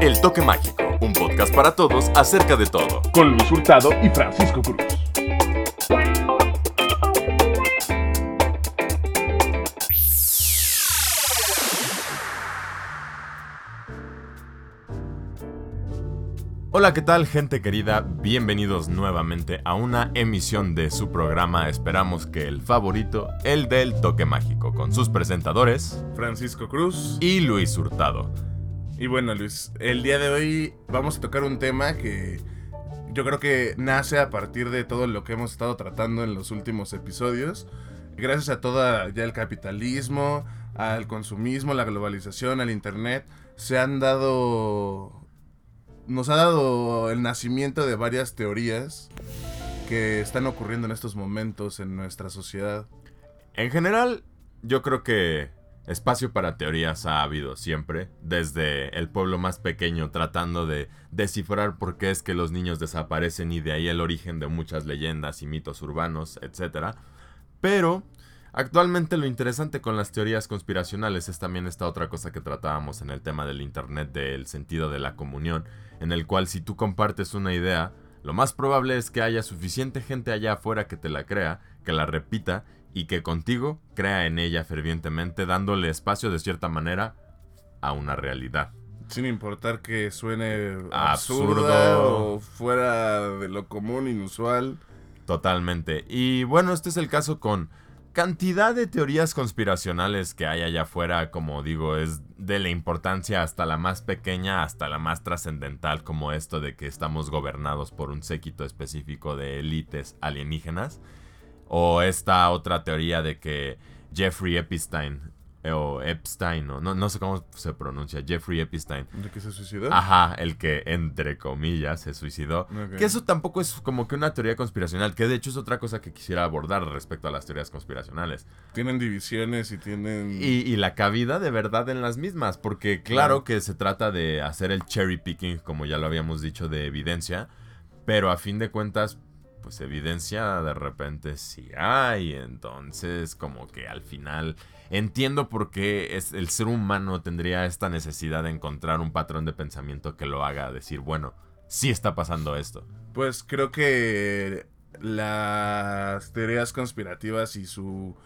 El Toque Mágico, un podcast para todos acerca de todo. Con Luis Hurtado y Francisco Cruz. Hola, ¿qué tal gente querida? Bienvenidos nuevamente a una emisión de su programa, esperamos que el favorito, el del toque mágico, con sus presentadores Francisco Cruz y Luis Hurtado. Y bueno Luis, el día de hoy vamos a tocar un tema que yo creo que nace a partir de todo lo que hemos estado tratando en los últimos episodios. Gracias a todo ya el capitalismo, al consumismo, la globalización, al internet, se han dado nos ha dado el nacimiento de varias teorías que están ocurriendo en estos momentos en nuestra sociedad. En general, yo creo que espacio para teorías ha habido siempre, desde el pueblo más pequeño tratando de descifrar por qué es que los niños desaparecen y de ahí el origen de muchas leyendas y mitos urbanos, etc. Pero Actualmente lo interesante con las teorías conspiracionales es también esta otra cosa que tratábamos en el tema del Internet del sentido de la comunión, en el cual si tú compartes una idea, lo más probable es que haya suficiente gente allá afuera que te la crea, que la repita y que contigo crea en ella fervientemente, dándole espacio de cierta manera a una realidad. Sin importar que suene absurdo o fuera de lo común, inusual. Totalmente. Y bueno, este es el caso con cantidad de teorías conspiracionales que hay allá afuera, como digo, es de la importancia hasta la más pequeña hasta la más trascendental, como esto de que estamos gobernados por un séquito específico de élites alienígenas. O esta otra teoría de que Jeffrey Epstein o Epstein, no, no sé cómo se pronuncia, Jeffrey Epstein. ¿De que se suicidó? Ajá, el que entre comillas se suicidó. Que eso tampoco es como que una teoría conspiracional, que de hecho es otra cosa que quisiera abordar respecto a las teorías conspiracionales. Tienen divisiones y tienen... Y, la cabida de verdad en las mismas, porque claro que se trata de hacer el cherry picking, como ya lo habíamos dicho, de evidencia, pero a fin de cuentas pues evidencia de repente sí hay, entonces como que al final entiendo por qué es, el ser humano tendría esta necesidad de encontrar un patrón de pensamiento que lo haga decir, bueno, sí está pasando esto. Pues creo que las teorías conspirativas y su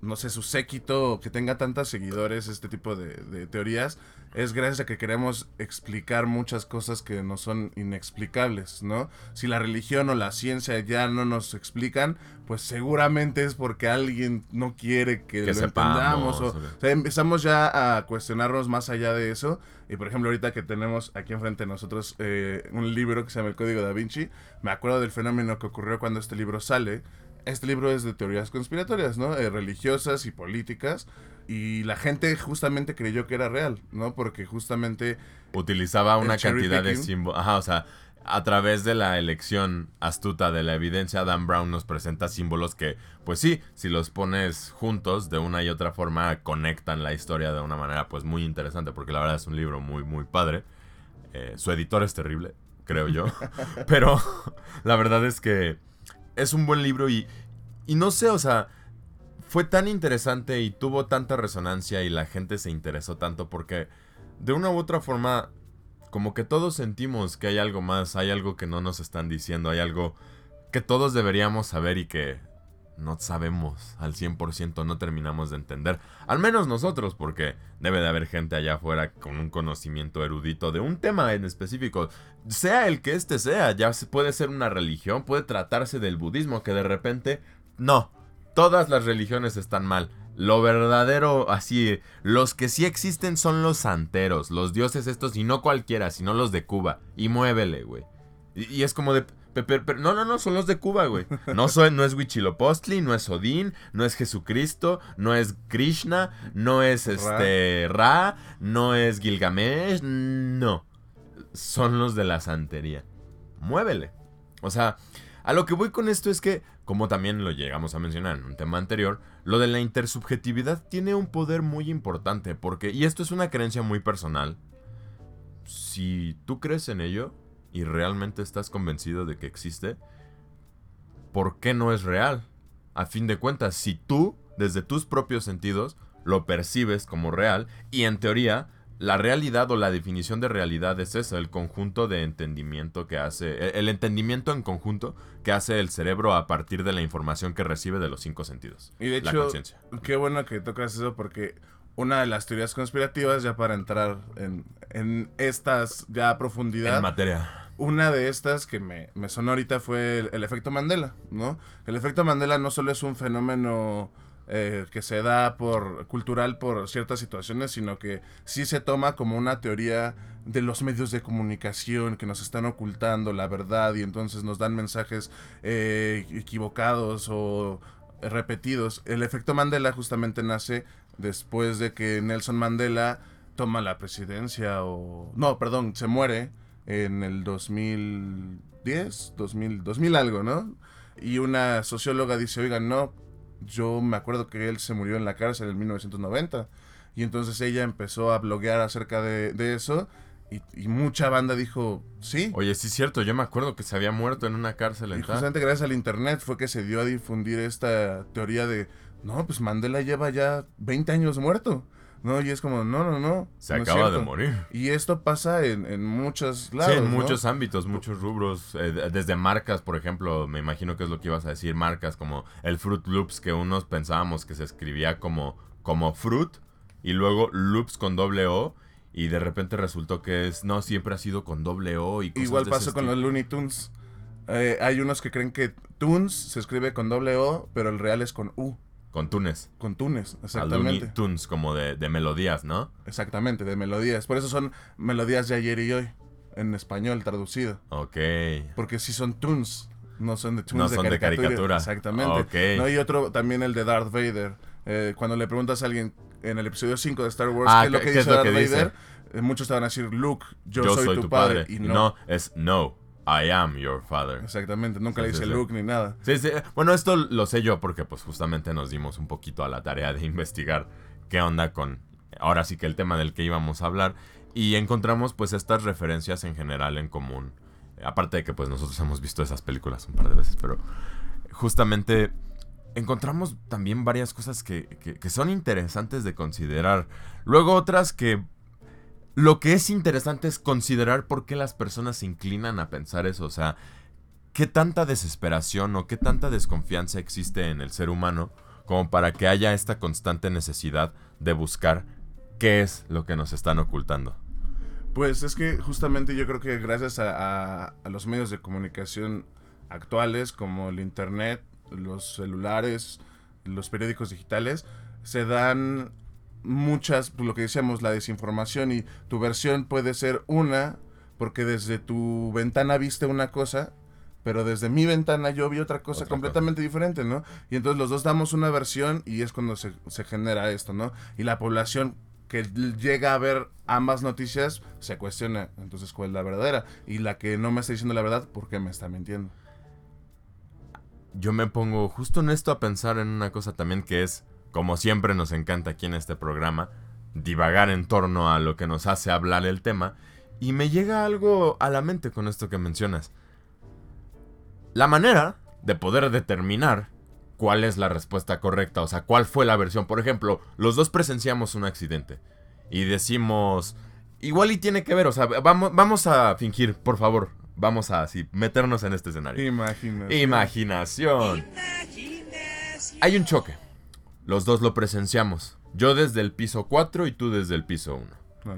no sé, su séquito, que tenga tantos seguidores, este tipo de, teorías, es gracias a que queremos explicar muchas cosas que no son inexplicables, ¿no? Si la religión o la ciencia ya no nos explican, pues seguramente es porque alguien no quiere que, lo entendamos. O, empezamos ya a cuestionarnos más allá de eso. Y por ejemplo, ahorita que tenemos aquí enfrente de nosotros eh, un libro que se llama El Código da Vinci, me acuerdo del fenómeno que ocurrió cuando este libro sale este libro es de teorías conspiratorias, ¿no? Eh, religiosas y políticas. Y la gente justamente creyó que era real, ¿no? Porque justamente... Utilizaba una cantidad de símbolos. Ajá, o sea, a través de la elección astuta de la evidencia, Dan Brown nos presenta símbolos que, pues sí, si los pones juntos de una y otra forma, conectan la historia de una manera, pues muy interesante, porque la verdad es un libro muy, muy padre. Eh, su editor es terrible, creo yo. Pero la verdad es que es un buen libro y, y no sé, o sea, fue tan interesante y tuvo tanta resonancia y la gente se interesó tanto porque de una u otra forma, como que todos sentimos que hay algo más, hay algo que no nos están diciendo, hay algo que todos deberíamos saber y que no sabemos al 100%, no terminamos de entender. Al menos nosotros, porque debe de haber gente allá afuera con un conocimiento erudito de un tema en específico. Sea el que este sea, ya puede ser una religión, puede tratarse del budismo, que de repente, no, todas las religiones están mal. Lo verdadero, así, los que sí existen son los santeros, los dioses estos, y no cualquiera, sino los de Cuba. Y muévele, güey. y es como de no, no, no, son los de Cuba, güey. No, no es Huichilopostli, no es Odín, no es Jesucristo, no es Krishna, no es este Ra, no es Gilgamesh, no. Son los de la santería. Muévele. O sea, a lo que voy con esto es que, como también lo llegamos a mencionar en un tema anterior, lo de la intersubjetividad tiene un poder muy importante porque, y esto es una creencia muy personal, si tú crees en ello, y realmente estás convencido de que existe, ¿por qué no es real? A fin de cuentas, si tú, desde tus propios sentidos, lo percibes como real y en teoría la realidad o la definición de realidad es esa, el conjunto de entendimiento que hace, e, el entendimiento en conjunto que hace el cerebro a partir de la información que recibe de los cinco sentidos. Y de hecho, qué bueno que tocas eso porque una de las teorías conspirativas, ya para entrar en, en estas ya profundidad. En materia. Una de estas que me, me sonó ahorita fue el, el, efecto Mandela, ¿no? El efecto Mandela no solo es un fenómeno eh, que se da por cultural por ciertas situaciones, sino que sí se toma como una teoría de los medios de comunicación que nos están ocultando la verdad y entonces nos dan mensajes eh, equivocados o repetidos. El efecto Mandela justamente nace después de que Nelson Mandela toma la presidencia o... No, perdón, se muere en el 2010, 2000, 2000 algo, ¿no? Y una socióloga dice, oigan, no, yo me acuerdo que él se murió en la cárcel en 1990 y entonces ella empezó a bloguear acerca de, eso y, mucha banda dijo, sí. Oye, sí es cierto, yo me acuerdo que se había muerto en una cárcel. Y justamente gracias al internet fue que se dio a difundir esta teoría de, no, pues Mandela lleva ya 20 años muerto. No, y es como, no, no, no. Se acaba de morir. Y esto pasa en, en muchos lados. Sí, en muchos ámbitos, muchos rubros. Eh, desde marcas, por ejemplo, me imagino que es lo que ibas a decir, marcas como el Fruit Loops, que unos pensábamos que se escribía como, como Fruit, y luego Loops con doble O. Y de repente resultó que es, no, siempre ha sido con doble O. Y Igual pasó con los Looney Tunes. Eh, hay unos que creen que Tunes se escribe con doble O, pero el real es con U. Con Tunes. Con Tunes, exactamente. Tunes, como de, melodías, ¿no? Exactamente, de melodías. Por eso son melodías de ayer y hoy, en español traducido. Ok. Porque sí son tunes, no son de tunes no son de caricatura. Exactamente. No, y otro también el de Darth Vader. Eh, cuando le preguntas a alguien en el episodio 5 de Star Wars ah, qué es lo que dice Darth Vader, eh, muchos te van a decir, Luke, yo, soy, tu, padre. Y no. no, es no. I am your father. Exactamente, nunca le dice Luke ni nada. Sí, sí. Bueno, esto lo sé yo porque pues justamente nos dimos un poquito a la tarea de investigar qué onda con ahora sí que el tema del que íbamos a hablar y encontramos pues estas referencias en general en común. Aparte de que pues nosotros hemos visto esas películas un par de veces, pero justamente encontramos también varias cosas que, que son interesantes de considerar. Luego otras que lo que es interesante es considerar por qué las personas se inclinan a pensar eso. O sea, qué tanta desesperación o qué tanta desconfianza existe en el ser humano como para que haya esta constante necesidad de buscar qué es lo que nos están ocultando. Pues es que justamente yo creo que gracias a, los medios de comunicación actuales como el Internet, los celulares, los periódicos digitales, se dan muchas, pues, lo que decíamos, la desinformación y tu versión puede ser una, porque desde tu ventana viste una cosa, pero desde mi ventana yo vi otra cosa completamente diferente, ¿no? Y entonces los dos damos una versión y es cuando se, se genera esto, ¿no? Y la población que llega a ver ambas noticias se cuestiona, entonces, ¿cuál es la verdadera? Y la que no me está diciendo la verdad, ¿por qué me está mintiendo? Yo me pongo justo en esto a pensar en una cosa también que es como siempre nos encanta aquí en este programa, divagar en torno a lo que nos hace hablar el tema, y me llega algo a la mente con esto que mencionas. La manera de poder determinar cuál es la respuesta correcta, o sea, cuál fue la versión. Por ejemplo, los dos presenciamos un accidente y decimos, igual y tiene que ver, o sea, vamos, vamos a fingir, por favor, vamos a así, meternos en este escenario. Imaginación. Imaginación. Hay un choque. Los dos lo presenciamos. Yo desde el piso 4 y tú desde el piso 1.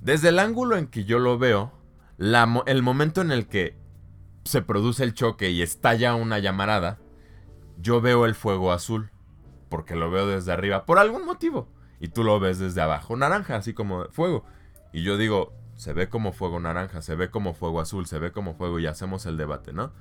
Desde el ángulo en que yo lo veo, el momento en el que se produce el choque y estalla una llamarada, yo veo el fuego azul. Porque lo veo desde arriba, por algún motivo. Y tú lo ves desde abajo, naranja, así como fuego. Y yo digo, se ve como fuego naranja, se ve como fuego azul, se ve como fuego y hacemos el debate, ¿no?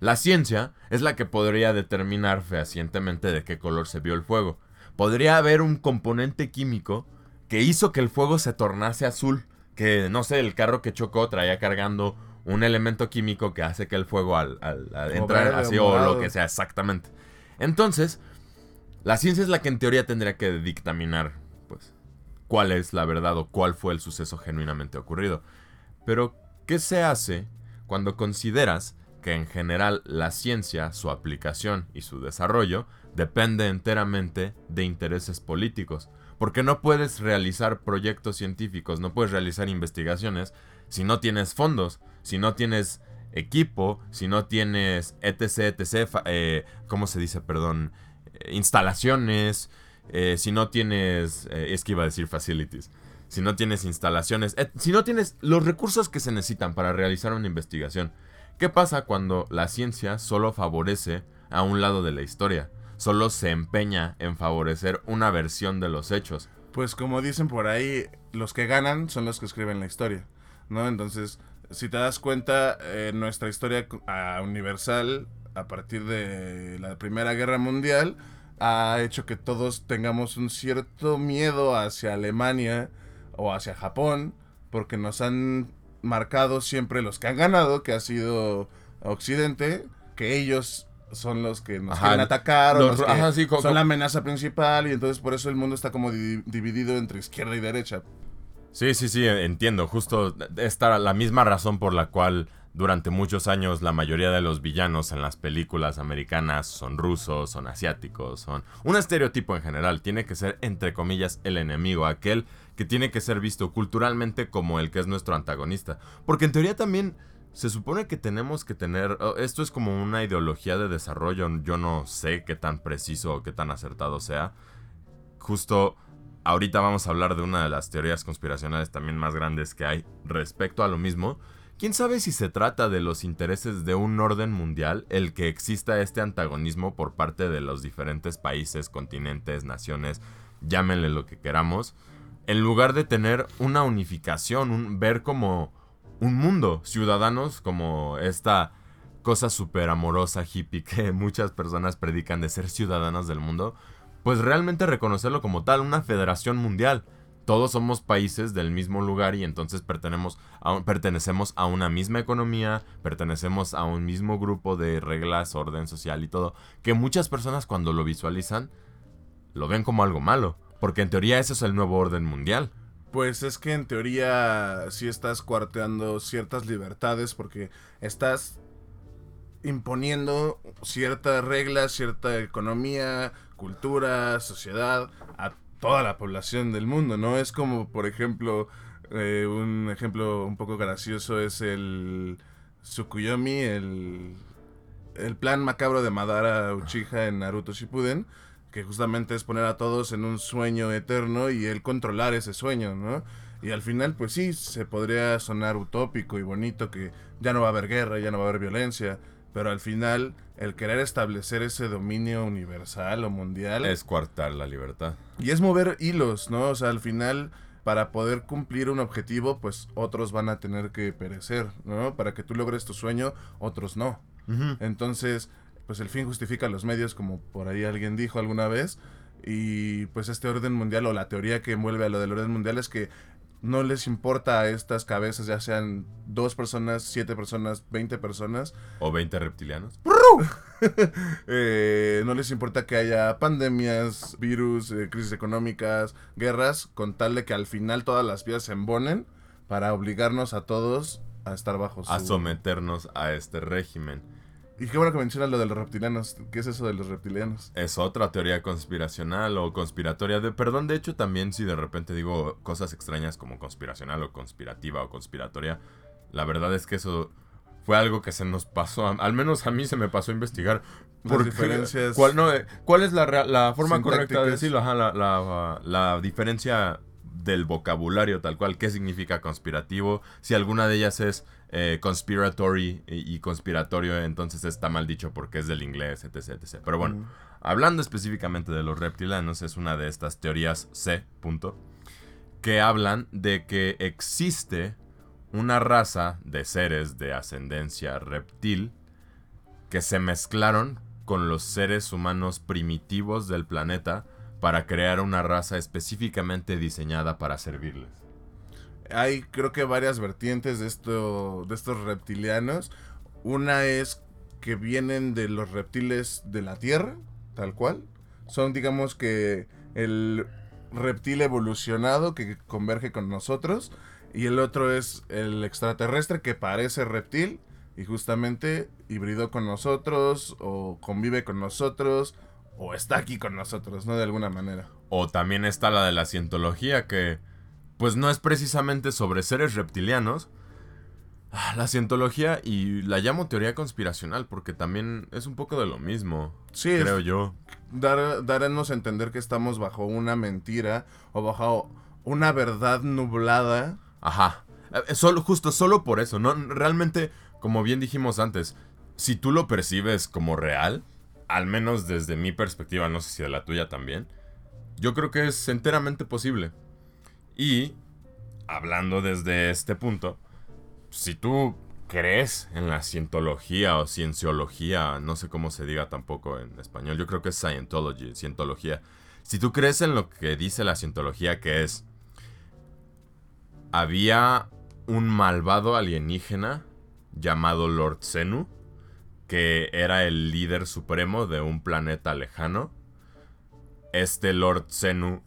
La ciencia es la que podría determinar fehacientemente de qué color se vio el fuego. Podría haber un componente químico que hizo que el fuego se tornase azul. Que, no sé, el carro que chocó traía cargando un elemento químico que hace que el fuego al, entrar así o lo que sea, exactamente. Entonces, la ciencia es la que en teoría tendría que dictaminar, pues, cuál es la verdad o cuál fue el suceso genuinamente ocurrido. Pero, ¿qué se hace cuando consideras que en general la ciencia, su aplicación y su desarrollo depende enteramente de intereses políticos. Porque no puedes realizar proyectos científicos, no puedes realizar investigaciones si no tienes fondos, si no tienes equipo, si no tienes etc, etc, eh, ¿cómo se dice? Perdón, eh, instalaciones, eh, si no tienes, es que iba a decir facilities, si no tienes instalaciones, si no tienes los recursos que se necesitan para realizar una investigación. ¿Qué pasa cuando la ciencia solo favorece a un lado de la historia? Solo se empeña en favorecer una versión de los hechos. Pues como dicen por ahí, los que ganan son los que escriben la historia, ¿no? Entonces, si te das cuenta, eh, nuestra historia universal, a partir de la Primera Guerra Mundial, ha hecho que todos tengamos un cierto miedo hacia Alemania o hacia Japón, porque nos han marcado siempre los que han ganado, que ha sido Occidente, que ellos son los que nos quieren atacar o los, son la amenaza principal y entonces por eso el mundo está como dividido entre izquierda y derecha. Sí, sí, sí, entiendo. Justo esta la misma razón por la cual durante muchos años la mayoría de los villanos en las películas americanas son rusos, son asiáticos, son un estereotipo en general. Tiene que ser, entre comillas, el enemigo, aquel que tiene que ser visto culturalmente como el que es nuestro antagonista. Porque en teoría también se supone que tenemos que tener... Oh, esto es como una ideología de desarrollo, yo no sé qué tan preciso o qué tan acertado sea. Justo ahorita vamos a hablar de una de las teorías conspiracionales también más grandes que hay respecto a lo mismo. ¿Quién sabe si se trata de los intereses de un orden mundial el que exista este antagonismo por parte de los diferentes países, continentes, naciones, llámenle lo que queramos, en lugar de tener una unificación, un, ver como un mundo, ciudadanos como esta cosa súper amorosa hippie que muchas personas predican de ser ciudadanos del mundo, pues realmente reconocerlo como tal, una federación mundial. Todos somos países del mismo lugar y entonces pertenecemos a, pertenecemos a una misma economía, pertenecemos a un mismo grupo de reglas, orden social y todo, que muchas personas cuando lo visualizan lo ven como algo malo, porque en teoría ese es el nuevo orden mundial. Pues es que en teoría sí estás cuarteando ciertas libertades porque estás imponiendo ciertas reglas, cierta economía, cultura, sociedad a toda la población del mundo, ¿no? Es como, por ejemplo, eh, un ejemplo un poco gracioso es el Tsukuyomi, el, el plan macabro de Madara Uchiha en Naruto Shippuden, que justamente es poner a todos en un sueño eterno y él controlar ese sueño, ¿no? Y al final, pues sí, se podría sonar utópico y bonito que ya no va a haber guerra, ya no va a haber violencia, pero al final el querer establecer ese dominio universal o mundial es coartar la libertad. Y es mover hilos, ¿no? O sea, al final para poder cumplir un objetivo, pues otros van a tener que perecer, ¿no? Para que tú logres tu sueño, otros no. Entonces, pues el fin justifica los medios, como por ahí alguien dijo alguna vez. Y pues este orden mundial o la teoría que envuelve a lo del orden mundial es que no les importa a estas cabezas, ya sean dos personas, siete personas, veinte personas. O veinte reptilianos. Eh, no les importa que haya pandemias, virus, eh, crisis económicas, guerras, con tal de que al final todas las vidas se embonen para obligarnos a todos a estar bajo su... A someternos a este régimen. Y qué bueno que mencionas lo de los reptilianos. ¿Qué es eso de los reptilianos? Es otra teoría conspiracional o conspiratoria. De, perdón, de hecho, también si de repente digo cosas extrañas como conspiracional o conspirativa o conspiratoria, la verdad es que eso fue algo que se nos pasó. al menos a mí se me pasó a investigar. Las diferencias. ¿Cuál, no, eh, ¿cuál es la, la forma correcta de decirlo? Ajá, la, la, la diferencia del vocabulario tal cual, qué significa conspirativo, si alguna de ellas es eh, conspiratory y, conspiratorio, entonces está mal dicho porque es del inglés, etc. etc. Pero bueno, hablando específicamente de los reptilianos, es una de estas teorías C, punto, que hablan de que existe una raza de seres de ascendencia reptil que se mezclaron con los seres humanos primitivos del planeta para crear una raza específicamente diseñada para servirles hay creo que varias vertientes de, esto, de estos reptilianos. Una es que vienen de los reptiles de la Tierra, tal cual. Son digamos que el reptil evolucionado que converge con nosotros. Y el otro es el extraterrestre que parece reptil y justamente hibridó con nosotros o convive con nosotros o está aquí con nosotros, ¿no? De alguna manera. O también está la de la cientología, que pues no es precisamente sobre seres reptilianos. Ah, la cientología y la llamo teoría conspiracional porque también es un poco de lo mismo, sí, creo yo. Dar, darnos a entender que estamos bajo una mentira o bajo una verdad nublada. Ajá. Eh, solo, justo, solo por eso, ¿no? Realmente, como bien dijimos antes, si tú lo percibes como real, al menos desde mi perspectiva, no sé si de la tuya también, yo creo que es enteramente posible. Y, hablando desde este punto, si tú crees en la cientología o cienciología, no sé cómo se diga tampoco en español, yo creo que es Scientology, cientología. Si tú crees en lo que dice la cientología, que es, había un malvado alienígena llamado Lord Zenu, que era el líder supremo de un planeta lejano. Este Lord Zenu,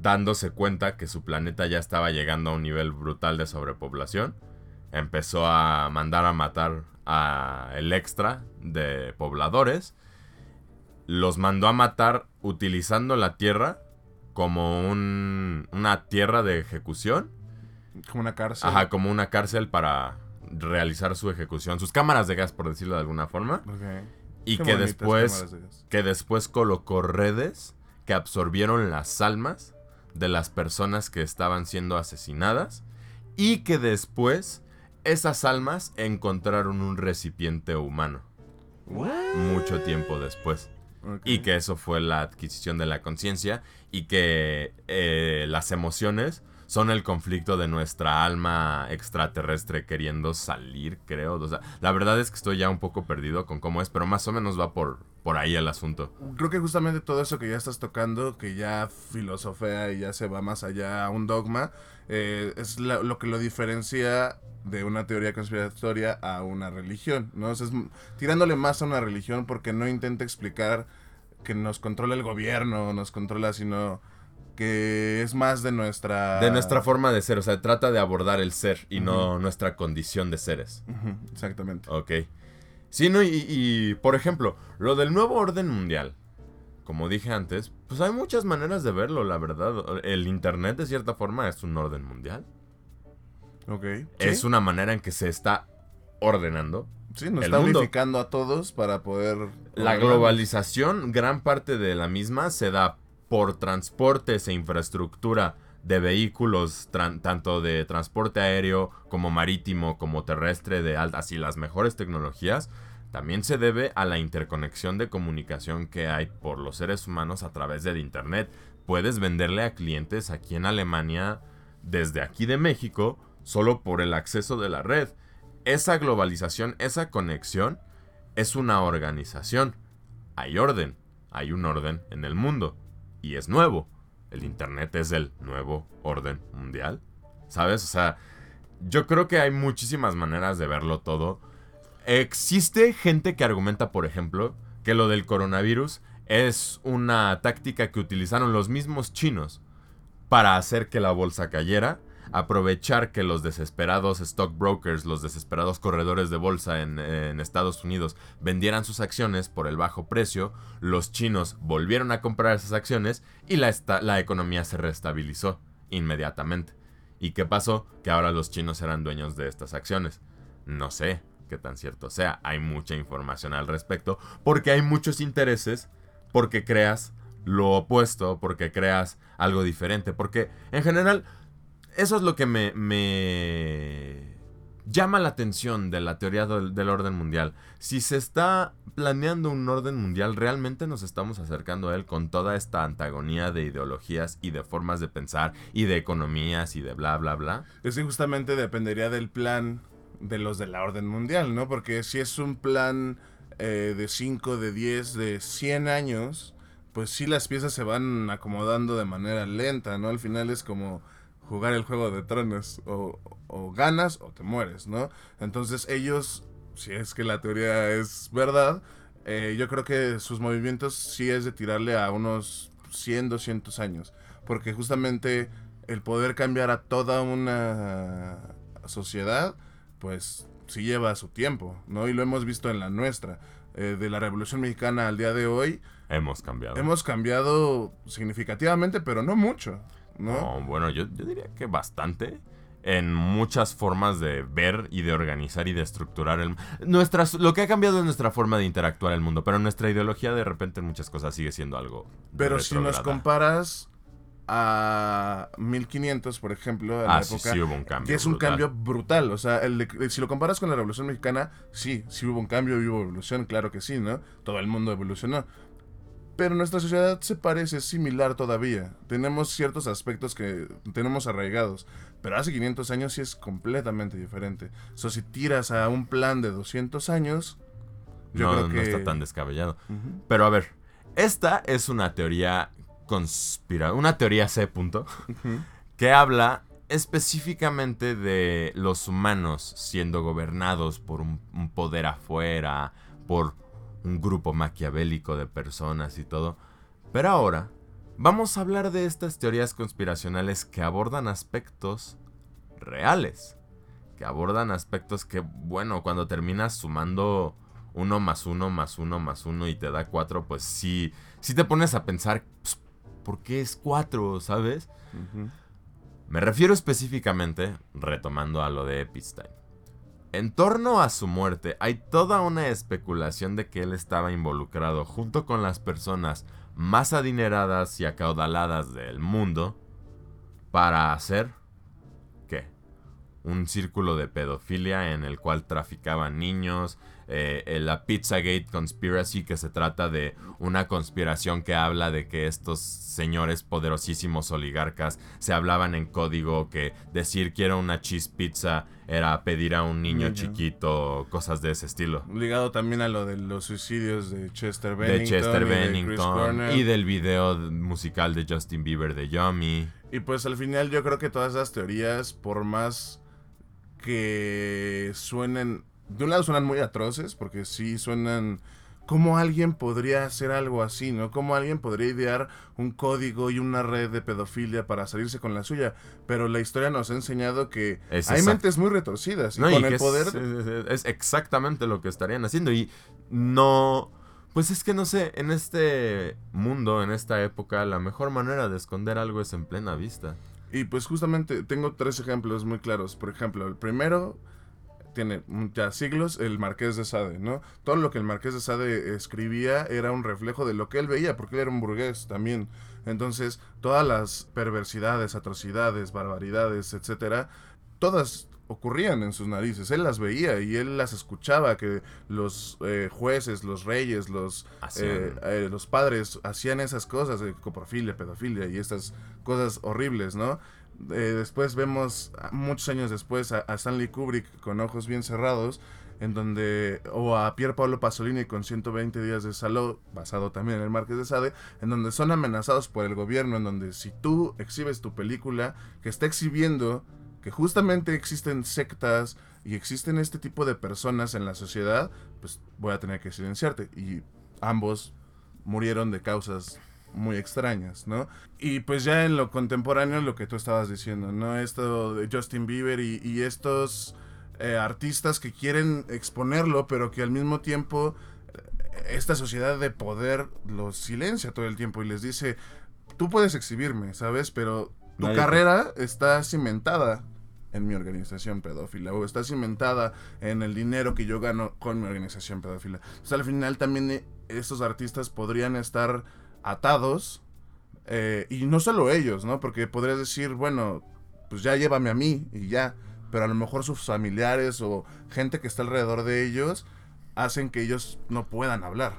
dándose cuenta que su planeta ya estaba llegando a un nivel brutal de sobrepoblación, empezó a mandar a matar a el extra de pobladores. Los mandó a matar utilizando la tierra como un, una tierra de ejecución. Como una cárcel. Ajá, como una cárcel para realizar su ejecución, sus cámaras de gas, por decirlo de alguna forma. Y que después, que después colocó redes que absorbieron las almas de las personas que estaban siendo asesinadas y que después esas almas encontraron un recipiente humano. Mucho tiempo después. Y que eso fue la adquisición de la conciencia y que eh, las emociones son el conflicto de nuestra alma extraterrestre queriendo salir, creo. O sea, la verdad es que estoy ya un poco perdido con cómo es, pero más o menos va por, por ahí el asunto. Creo que justamente todo eso que ya estás tocando, que ya filosofea y ya se va más allá a un dogma, eh, es lo que lo diferencia de una teoría conspiratoria a una religión, ¿no? es tirándole más a una religión porque no intenta explicar que nos controla el gobierno, nos controla, sino que es más de nuestra... De nuestra forma de ser, o sea, trata de abordar el ser y no nuestra condición de seres. Exactamente. Ok. Sí, no, y, y, por ejemplo, lo del nuevo orden mundial, como dije antes, pues hay muchas maneras de verlo, la verdad. El Internet, de cierta forma, es un orden mundial. Ok. Es una manera en que se está ordenando. Sí, nos está unificando a todos para poder... La globalización, gran parte de la misma se da por transportes e infraestructura de vehículos, tanto de transporte aéreo como marítimo, como terrestre, de altas y las mejores tecnologías, también se debe a la interconexión de comunicación que hay por los seres humanos a través del Internet. Puedes venderle a clientes aquí en Alemania, desde aquí de México, solo por el acceso de la red. Esa globalización, esa conexión, es una organización. Hay orden, hay un orden en el mundo y es nuevo. El Internet es el nuevo orden mundial. ¿Sabes? O sea, yo creo que hay muchísimas maneras de verlo todo. Existe gente que argumenta, por ejemplo, que lo del coronavirus es una táctica que utilizaron los mismos chinos para hacer que la bolsa cayera aprovechar que los desesperados stockbrokers, los desesperados corredores de bolsa en, Estados Unidos vendieran sus acciones por el bajo precio, los chinos volvieron a comprar esas acciones y la, la economía se restabilizó inmediatamente. ¿Y qué pasó? Que ahora los chinos eran dueños de estas acciones. No sé qué tan cierto sea, hay mucha información al respecto, porque hay muchos intereses, porque creas lo opuesto, porque creas algo diferente, porque en general eso es lo que me, llama la atención de la teoría del, orden mundial. Si se está planeando un orden mundial, realmente nos estamos acercando a él con toda esta antagonía de ideologías y de formas de pensar y de economías y de bla, bla, bla. Es que justamente dependería del plan de los de la orden mundial, ¿no? Porque si es un plan eh, de 5, de 10, de 100 años, pues sí las piezas se van acomodando de manera lenta, ¿no? Al final es como jugar el juego de tronos. O, ganas o te mueres, ¿no? Entonces ellos, si es que la teoría es verdad, eh, yo creo que sus movimientos sí es de tirarle a unos 100, 200 años. Porque justamente el poder cambiar a toda una sociedad, pues sí lleva su tiempo, ¿no? Y lo hemos visto en la nuestra. eh, de la Revolución Mexicana al día de hoy, hemos cambiado. Hemos cambiado significativamente, pero no mucho, ¿no? bueno, yo, yo diría que bastante en muchas formas de ver y de organizar y de estructurar el nuestras lo que ha cambiado es nuestra forma de interactuar el mundo pero nuestra ideología de repente en muchas cosas sigue siendo algo pero si nos comparas a 1500 por ejemplo a ah, sí, sí hubo un cambio que es un cambio brutal o sea el si lo comparas con la revolución mexicana sí sí hubo un cambio hubo evolución claro que sí no todo el mundo evolucionó pero nuestra sociedad se parece similar todavía. Tenemos ciertos aspectos que tenemos arraigados. Pero hace 500 años sí es completamente diferente. O si tiras a un plan de 200 años, yo creo que... No está tan descabellado. Pero a ver, esta es una teoría conspira... Una teoría C. Punto, que habla específicamente de los humanos siendo gobernados por un poder afuera, por un grupo maquiavélico de personas y todo. Pero ahora vamos a hablar de estas teorías conspiracionales que abordan aspectos reales. Que abordan aspectos que, bueno, cuando terminas sumando uno más uno más uno más uno y te da cuatro, pues sí, sí te pones a pensar, pues, ¿por qué es cuatro, sabes? Me refiero específicamente, retomando a lo de Epstein, en torno a su muerte hay toda una especulación de que él estaba involucrado junto con las personas más adineradas y acaudaladas del mundo para hacer ¿qué? Un círculo de pedofilia en el cual traficaban niños, eh, la Pizzagate Conspiracy, que se trata de una conspiración que habla de que estos señores poderosísimos oligarcas se hablaban en código, que decir quiero una cheese pizza era pedir a un niño, chiquito, cosas de ese estilo. Ligado también a lo de los suicidios de Chester Bennington. De Chester Bennington y, del video musical de Justin Bieber de Yummy. Y pues al final yo creo que todas esas teorías, por más que suenen de un lado suenan muy atroces, porque sí suenan... ¿Cómo alguien podría hacer algo así, no? ¿Cómo alguien podría idear un código y una red de pedofilia para salirse con la suya? Pero la historia nos ha enseñado que hay mentes muy retorcidas y con el poder... Es, exactamente lo que estarían haciendo y no... Pues es que no sé, en este mundo, en esta época, la mejor manera de esconder algo es en plena vista. Y pues justamente tengo tres ejemplos muy claros. Por ejemplo, el primero tiene ya siglos el Marqués de Sade, ¿no? Todo lo que el Marqués de Sade escribía era un reflejo de lo que él veía, porque él era un burgués también. Entonces, todas las perversidades, atrocidades, barbaridades, etcétera, todas ocurrían en sus narices. Él las veía y él las escuchaba, que los eh, jueces, los reyes, los, eh, eh, los padres hacían esas cosas, de coprofilia, pedofilia y estas cosas horribles, ¿no? Eh, después vemos, muchos años después, a, Stanley Kubrick con ojos bien cerrados, en donde, o a Pier Paolo Pasolini con 120 días de salud, basado también en el Marqués de Sade, en donde son amenazados por el gobierno, en donde si tú exhibes tu película, que está exhibiendo que justamente existen sectas y existen este tipo de personas en la sociedad, pues voy a tener que silenciarte. Y ambos murieron de causas muy extrañas, ¿no? Y pues ya en lo contemporáneo, lo que tú estabas diciendo, ¿no? Esto de Justin Bieber y, estos eh, artistas que quieren exponerlo, pero que al mismo tiempo eh, esta sociedad de poder los silencia todo el tiempo y les dice, tú puedes exhibirme, ¿sabes? Pero tu carrera está cimentada en mi organización pedófila o está cimentada en el dinero que yo gano con mi organización pedófila. O sea, al final también eh, estos artistas podrían estar atados. Eh, y no solo ellos, ¿no? Porque podrías decir, bueno, pues ya llévame a mí y ya. Pero a lo mejor sus familiares o gente que está alrededor de ellos hacen que ellos no puedan hablar.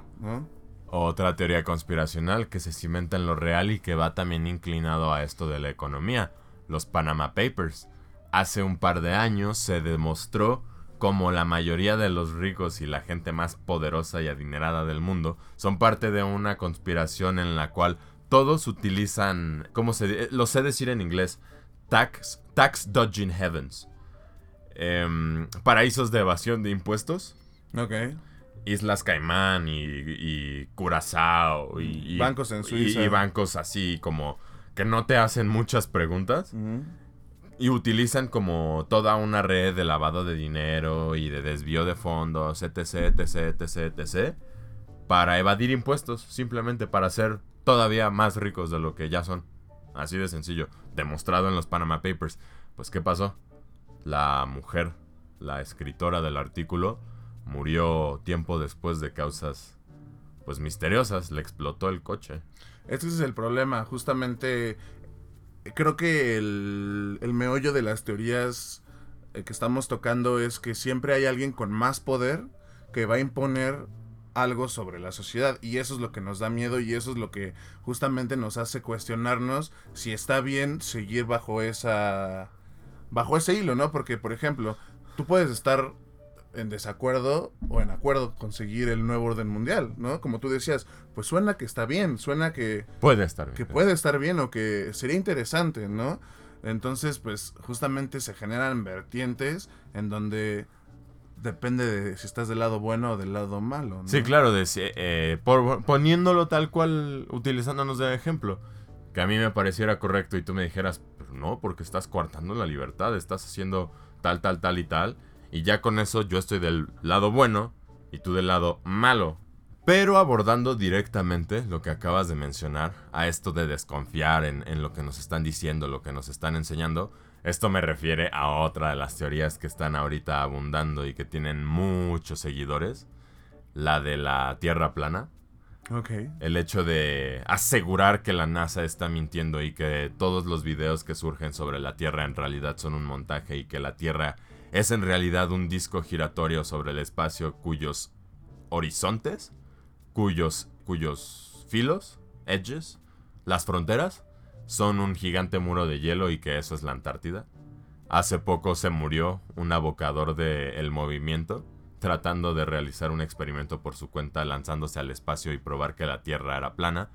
Otra teoría conspiracional que se cimenta en lo real y que va también inclinado a esto de la economía, los Panama Papers. Hace un par de años se demostró como la mayoría de los ricos y la gente más poderosa y adinerada del mundo, son parte de una conspiración en la cual todos utilizan, ¿cómo se Lo sé decir en inglés, tax, tax dodging heavens. Em, paraísos de evasión de impuestos. Ok. Islas Caimán y, Curazao y, bancos en Suiza. Y, bancos así como que no te hacen muchas preguntas. Y utilizan como toda una red de lavado de dinero y de desvío de fondos, etc, etc, etc, etc. para evadir impuestos, simplemente para ser todavía más ricos de lo que ya son. Así de sencillo, demostrado en los Panama Papers. Pues ¿qué pasó? La mujer, la escritora del artículo, murió tiempo después de causas pues misteriosas, le explotó el coche. Ese es el problema, justamente creo que el, el meollo de las teorías eh, que estamos tocando es que siempre hay alguien con más poder que va a imponer algo sobre la sociedad y eso es lo que nos da miedo y eso es lo que justamente nos hace cuestionarnos si está bien seguir bajo esa bajo ese hilo, ¿no? Porque por ejemplo, tú puedes estar en desacuerdo o en acuerdo con seguir el nuevo orden mundial, ¿no? Como tú decías, pues suena que está bien, suena que puede estar bien, que puede estar bien o que sería interesante, ¿no? Entonces, pues justamente se generan vertientes en donde depende de si estás del lado bueno o del lado malo. ¿no? Sí, claro, de, eh, poniéndolo tal cual, utilizándonos de ejemplo, que a mí me pareciera correcto y tú me dijeras, pero no, porque estás coartando la libertad, estás haciendo tal, tal, tal y tal, y ya con eso yo estoy del lado bueno y tú del lado malo. Pero abordando directamente lo que acabas de mencionar, a esto de desconfiar en, en lo que nos están diciendo, lo que nos están enseñando, esto me refiere a otra de las teorías que están ahorita abundando y que tienen muchos seguidores. La de la Tierra plana. Ok. El hecho de asegurar que la NASA está mintiendo y que todos los videos que surgen sobre la Tierra en realidad son un montaje y que la Tierra es en realidad un disco giratorio sobre el espacio cuyos horizontes, cuyos, cuyos filos, edges, las fronteras, son un gigante muro de hielo y que eso es la Antártida. Hace poco se murió un abocador del movimiento tratando de realizar un experimento por su cuenta lanzándose al espacio y probar que la Tierra era plana,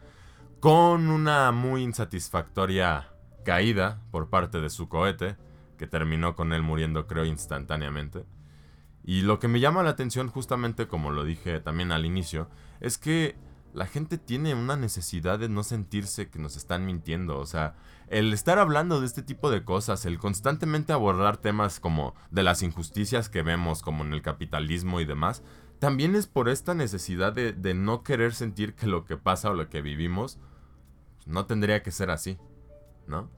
con una muy insatisfactoria caída por parte de su cohete, que terminó con él muriendo creo instantáneamente. Y lo que me llama la atención justamente como lo dije también al inicio, es que la gente tiene una necesidad de no sentirse que nos están mintiendo. O sea, el estar hablando de este tipo de cosas, el constantemente abordar temas como de las injusticias que vemos, como en el capitalismo y demás, también es por esta necesidad de, no querer sentir que lo que pasa o lo que vivimos no tendría que ser así, ¿no?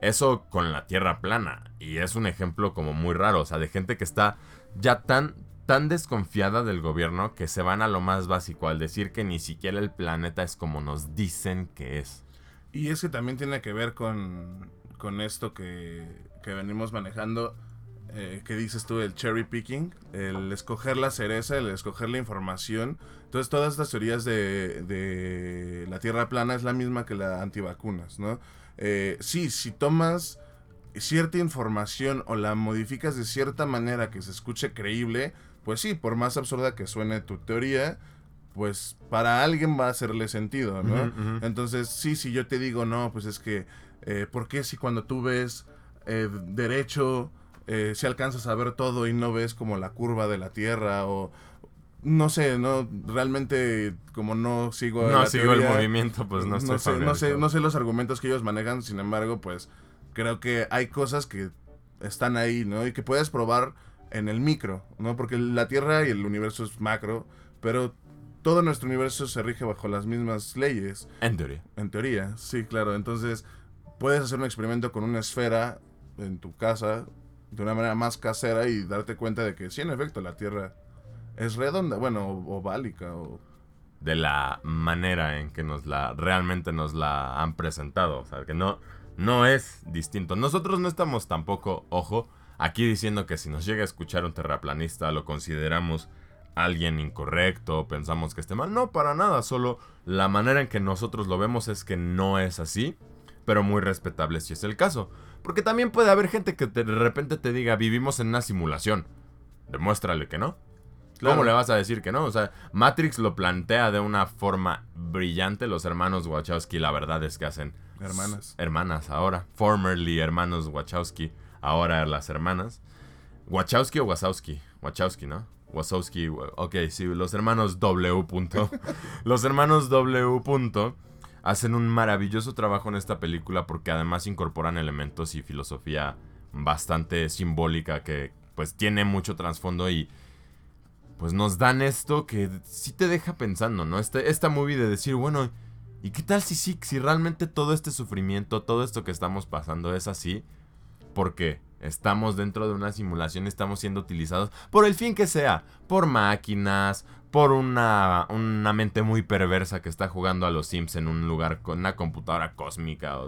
Eso con la tierra plana. Y es un ejemplo como muy raro, o sea, de gente que está ya tan, tan desconfiada del gobierno que se van a lo más básico al decir que ni siquiera el planeta es como nos dicen que es. Y es que también tiene que ver con, con esto que, que venimos manejando, eh, que dices tú, el cherry picking, el escoger la cereza, el escoger la información. Entonces todas estas teorías de, de la Tierra plana es la misma que la antivacunas, ¿no? Eh, sí, si tomas cierta información o la modificas de cierta manera que se escuche creíble, pues sí, por más absurda que suene tu teoría, pues para alguien va a hacerle sentido, ¿no? Entonces, sí, si yo te digo, no, pues es que, eh, ¿por qué si cuando tú ves eh, derecho, eh, si alcanzas a ver todo y no ves como la curva de la Tierra o... No sé, no realmente como no sigo no sigo el movimiento, pues no, no sé, no sé, no sé los argumentos que ellos manejan, sin embargo, pues creo que hay cosas que están ahí, ¿no? Y que puedes probar en el micro, ¿no? Porque la Tierra y el universo es macro, pero todo nuestro universo se rige bajo las mismas leyes. En teoría. En teoría, sí, claro. Entonces, puedes hacer un experimento con una esfera en tu casa de una manera más casera y darte cuenta de que sí, en efecto, la Tierra es redonda, bueno, oválica o... De la manera en que nos la, realmente nos la han presentado. O sea, que no, no es distinto. Nosotros no estamos tampoco, ojo, Aquí diciendo que si nos llega a escuchar un terraplanista lo consideramos alguien incorrecto, pensamos que esté mal. No, para nada, solo la manera en que nosotros lo vemos es que no es así, pero muy respetable si es el caso. Porque también puede haber gente que de repente te diga, vivimos en una simulación. Demuéstrale que no. ¿Cómo le vas a decir que no? O sea, Matrix lo plantea de una forma brillante. Los hermanos Wachowski, la verdad es que hacen... Hermanas. Hermanas ahora. Formerly hermanos Wachowski ahora las hermanas. Wachowski o Wazowski? Wachowski, ¿no? Wazowski, ok, sí, los hermanos W. los hermanos W. hacen un maravilloso trabajo en esta película porque además incorporan elementos y filosofía bastante simbólica que pues tiene mucho trasfondo y pues nos dan esto que sí te deja pensando, ¿no? Este, esta movie de decir, bueno, ¿y qué tal si sí, si realmente todo este sufrimiento, todo esto que estamos pasando es así? Porque estamos dentro de una simulación, estamos siendo utilizados por el fin que sea, por máquinas, por una, una mente muy perversa que está jugando a los Sims en un lugar con una computadora cósmica.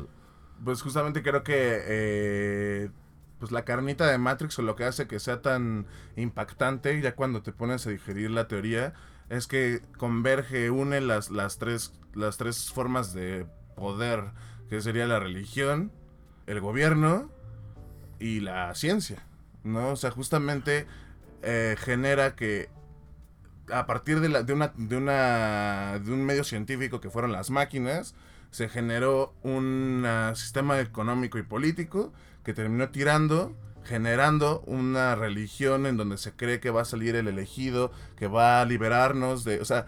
Pues justamente creo que eh, pues la carnita de Matrix o lo que hace que sea tan impactante ya cuando te pones a digerir la teoría es que converge, une las, las, tres, las tres formas de poder, que sería la religión, el gobierno y la ciencia, ¿no? O sea, justamente eh, genera que a partir de, la, de, una, de, una, de un medio científico que fueron las máquinas, se generó un ah, sistema económico y político que terminó tirando, generando una religión en donde se cree que va a salir el elegido, que va a liberarnos de... O sea,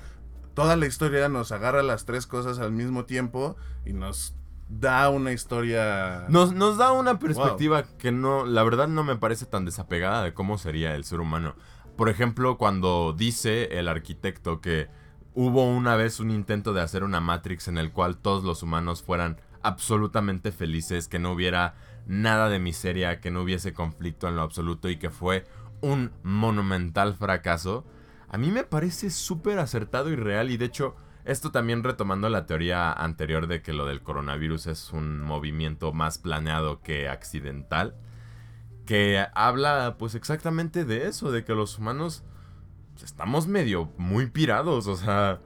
toda la historia nos agarra las tres cosas al mismo tiempo y nos da una historia... Nos, nos da una perspectiva que no, la verdad no me parece tan desapegada de cómo sería el ser humano. Por ejemplo, cuando dice el arquitecto que hubo una vez un intento de hacer una Matrix en el cual todos los humanos fueran absolutamente felices, que no hubiera nada de miseria, que no hubiese conflicto en lo absoluto y que fue un monumental fracaso, a mí me parece súper acertado y real. Y de hecho esto también retomando la teoría anterior de que lo del coronavirus es un movimiento más planeado que accidental que habla pues exactamente de eso, de que los humanos estamos medio muy pirados, o sea,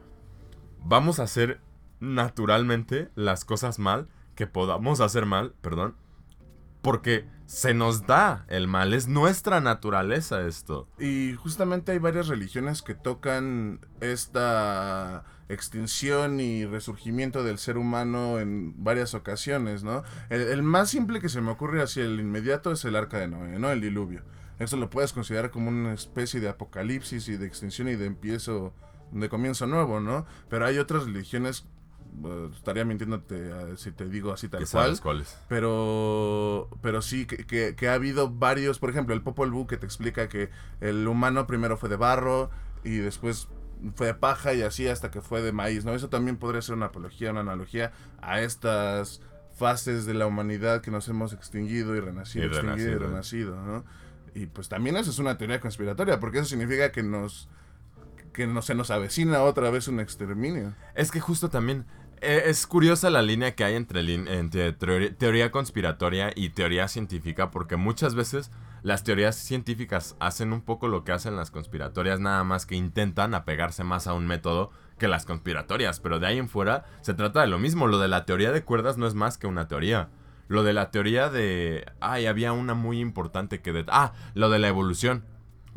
vamos a hacer naturalmente las cosas mal que podamos hacer mal, perdón, porque se nos da el mal, es nuestra naturaleza esto. Y justamente hay varias religiones que tocan esta extinción y resurgimiento del ser humano en varias ocasiones, ¿no? El, más simple que se me ocurre hacia el inmediato es el arca de Noé, ¿no? El diluvio. Eso lo puedes considerar como una especie de apocalipsis y de extinción y de empiezo, de comienzo nuevo, ¿no? Pero hay otras religiones estaría mintiéndote si te digo así tal cual. Cuáles? Pero, pero sí que, que, ha habido varios, por ejemplo, el Popol Vuh que te explica que el humano primero fue de barro y después fue de paja y así hasta que fue de maíz, ¿no? Eso también podría ser una apología, una analogía a estas fases de la humanidad que nos hemos extinguido y renacido, y extinguido y renacido, ¿no? Y pues también eso es una teoría conspiratoria, porque eso significa que nos que no se nos avecina otra vez un exterminio. Es que justo también eh, es curiosa la línea que hay entre, entre teoría conspiratoria y teoría científica, porque muchas veces las teorías científicas hacen un poco lo que hacen las conspiratorias, nada más que intentan apegarse más a un método que las conspiratorias, pero de ahí en fuera se trata de lo mismo, lo de la teoría de cuerdas no es más que una teoría. Lo de la teoría de... Ay, había una muy importante que... De... Ah, lo de la evolución.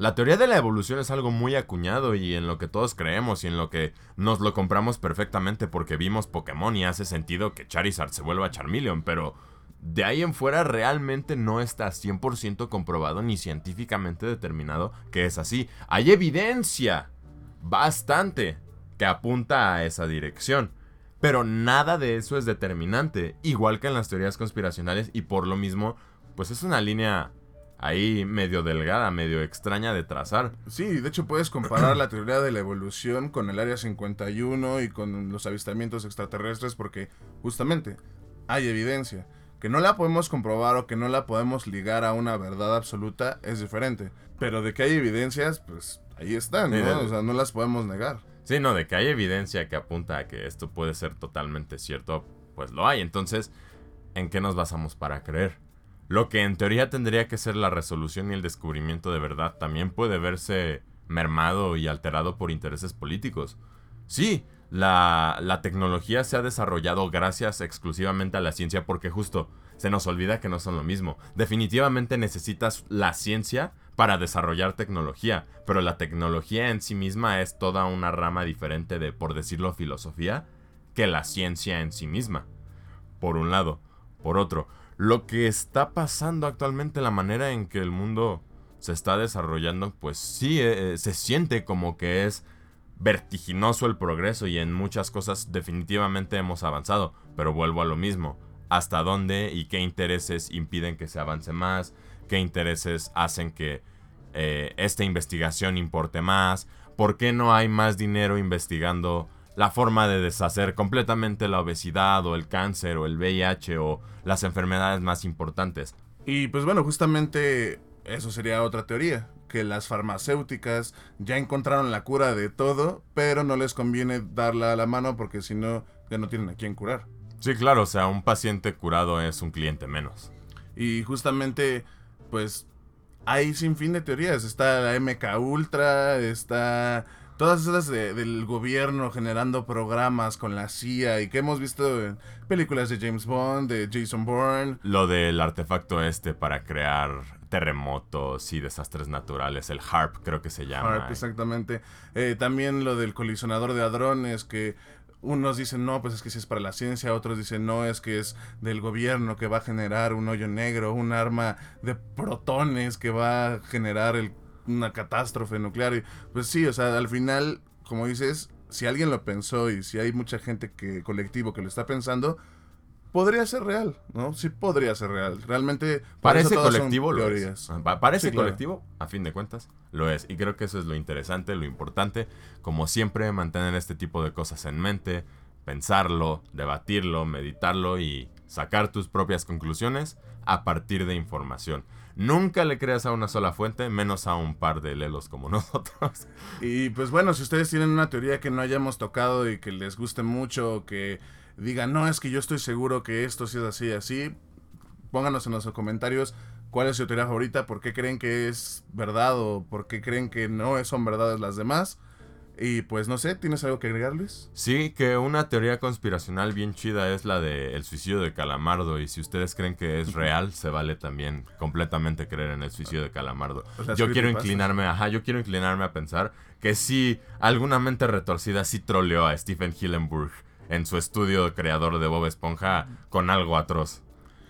La teoría de la evolución es algo muy acuñado y en lo que todos creemos y en lo que nos lo compramos perfectamente porque vimos Pokémon y hace sentido que Charizard se vuelva Charmeleon, pero de ahí en fuera realmente no está 100% comprobado ni científicamente determinado que es así. Hay evidencia, bastante, que apunta a esa dirección. Pero nada de eso es determinante, igual que en las teorías conspiracionales y por lo mismo, pues es una línea ahí medio delgada, medio extraña de trazar. Sí, de hecho puedes comparar la teoría de la evolución con el Área 51 y con los avistamientos extraterrestres porque justamente hay evidencia que no la podemos comprobar o que no la podemos ligar a una verdad absoluta es diferente. Pero de que hay evidencias, pues ahí están, ¿no? O sea, no las podemos negar. Sí, no, de que hay evidencia que apunta a que esto puede ser totalmente cierto, pues lo hay. Entonces, ¿en qué nos basamos para creer? Lo que en teoría tendría que ser la resolución y el descubrimiento de verdad también puede verse mermado y alterado por intereses políticos. Sí, la, tecnología se ha desarrollado gracias exclusivamente a la ciencia porque justo se nos olvida que no son lo mismo. Definitivamente necesitas la ciencia para desarrollar tecnología, pero la tecnología en sí misma es toda una rama diferente de, por decirlo, filosofía, que la ciencia en sí misma. Por un lado. Por otro, lo que está pasando actualmente, la manera en que el mundo se está desarrollando, pues sí, eh, se siente como que es vertiginoso el progreso y en muchas cosas definitivamente hemos avanzado, pero vuelvo a lo mismo. ¿Hasta dónde y qué intereses impiden que se avance más? ¿Qué intereses hacen que eh, esta investigación importe más? ¿Por qué no hay más dinero investigando la forma de deshacer completamente la obesidad o el cáncer o el VIH o las enfermedades más importantes? Y pues bueno, justamente eso sería otra teoría, que las farmacéuticas ya encontraron la cura de todo, pero no les conviene darla a la mano porque si no, ya no tienen a quién curar. Sí, claro, o sea, un paciente curado es un cliente menos. Y justamente, pues, hay sin fin de teorías. Está la MK Ultra, está todas esas del gobierno generando programas con la CIA y que hemos visto en películas de James Bond, de Jason Bourne. Lo del artefacto este para crear terremotos y desastres naturales, el HARP creo que se llama. HARP, exactamente. Eh, también lo del colisionador de hadrones que unos dicen no, pues es que si es para la ciencia, otros dicen no, es que es del gobierno que va a generar un hoyo negro, un arma de protones que va a generar el una catástrofe nuclear. Y, pues sí, o sea, al final, como dices, si alguien lo pensó y si hay mucha gente que colectivo que lo está pensando, podría ser real, ¿no? Sí podría ser real. Realmente para ese colectivo lo es. Para ese colectivo, a fin de cuentas, lo es. Y creo que eso es lo interesante, lo importante. Como siempre, mantener este tipo de cosas en mente, pensarlo, debatirlo, meditarlo y sacar tus propias conclusiones a partir de información. Nunca le creas a una sola fuente, menos a un par de lelos como nosotros. Y pues bueno, si ustedes tienen una teoría que no hayamos tocado y que les guste mucho, que digan, no, es que yo estoy seguro que esto sí es así, así, pónganos en los comentarios cuál es su teoría favorita, por qué creen que es verdad o por qué creen que no son verdades las demás. Y pues no sé, ¿tienes algo que agregar, Luis? Sí, que una teoría conspiracional bien chida es la del suicidio de Calamardo. Y si ustedes creen que es real, se vale también completamente creer en el suicidio de Calamardo. yo quiero inclinarme, ajá, yo quiero inclinarme a pensar que si alguna mente retorcida sí troleó a Stephen Hillenburg en su estudio creador de Bob Esponja con algo atroz.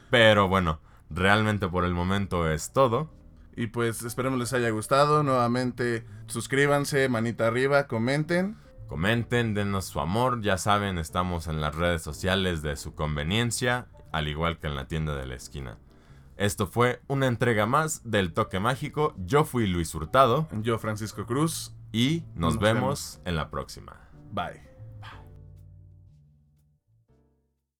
Pero bueno, realmente por el momento es todo. Y pues esperemos les haya gustado. Nuevamente, suscríbanse, manita arriba, comenten. Comenten, denos su amor. Ya saben, estamos en las redes sociales de su conveniencia, al igual que en la tienda de la esquina. Esto fue una entrega más del Toque Mágico. Yo fui Luis Hurtado. Yo Francisco Cruz. Y nos, vemos en la próxima. Bye.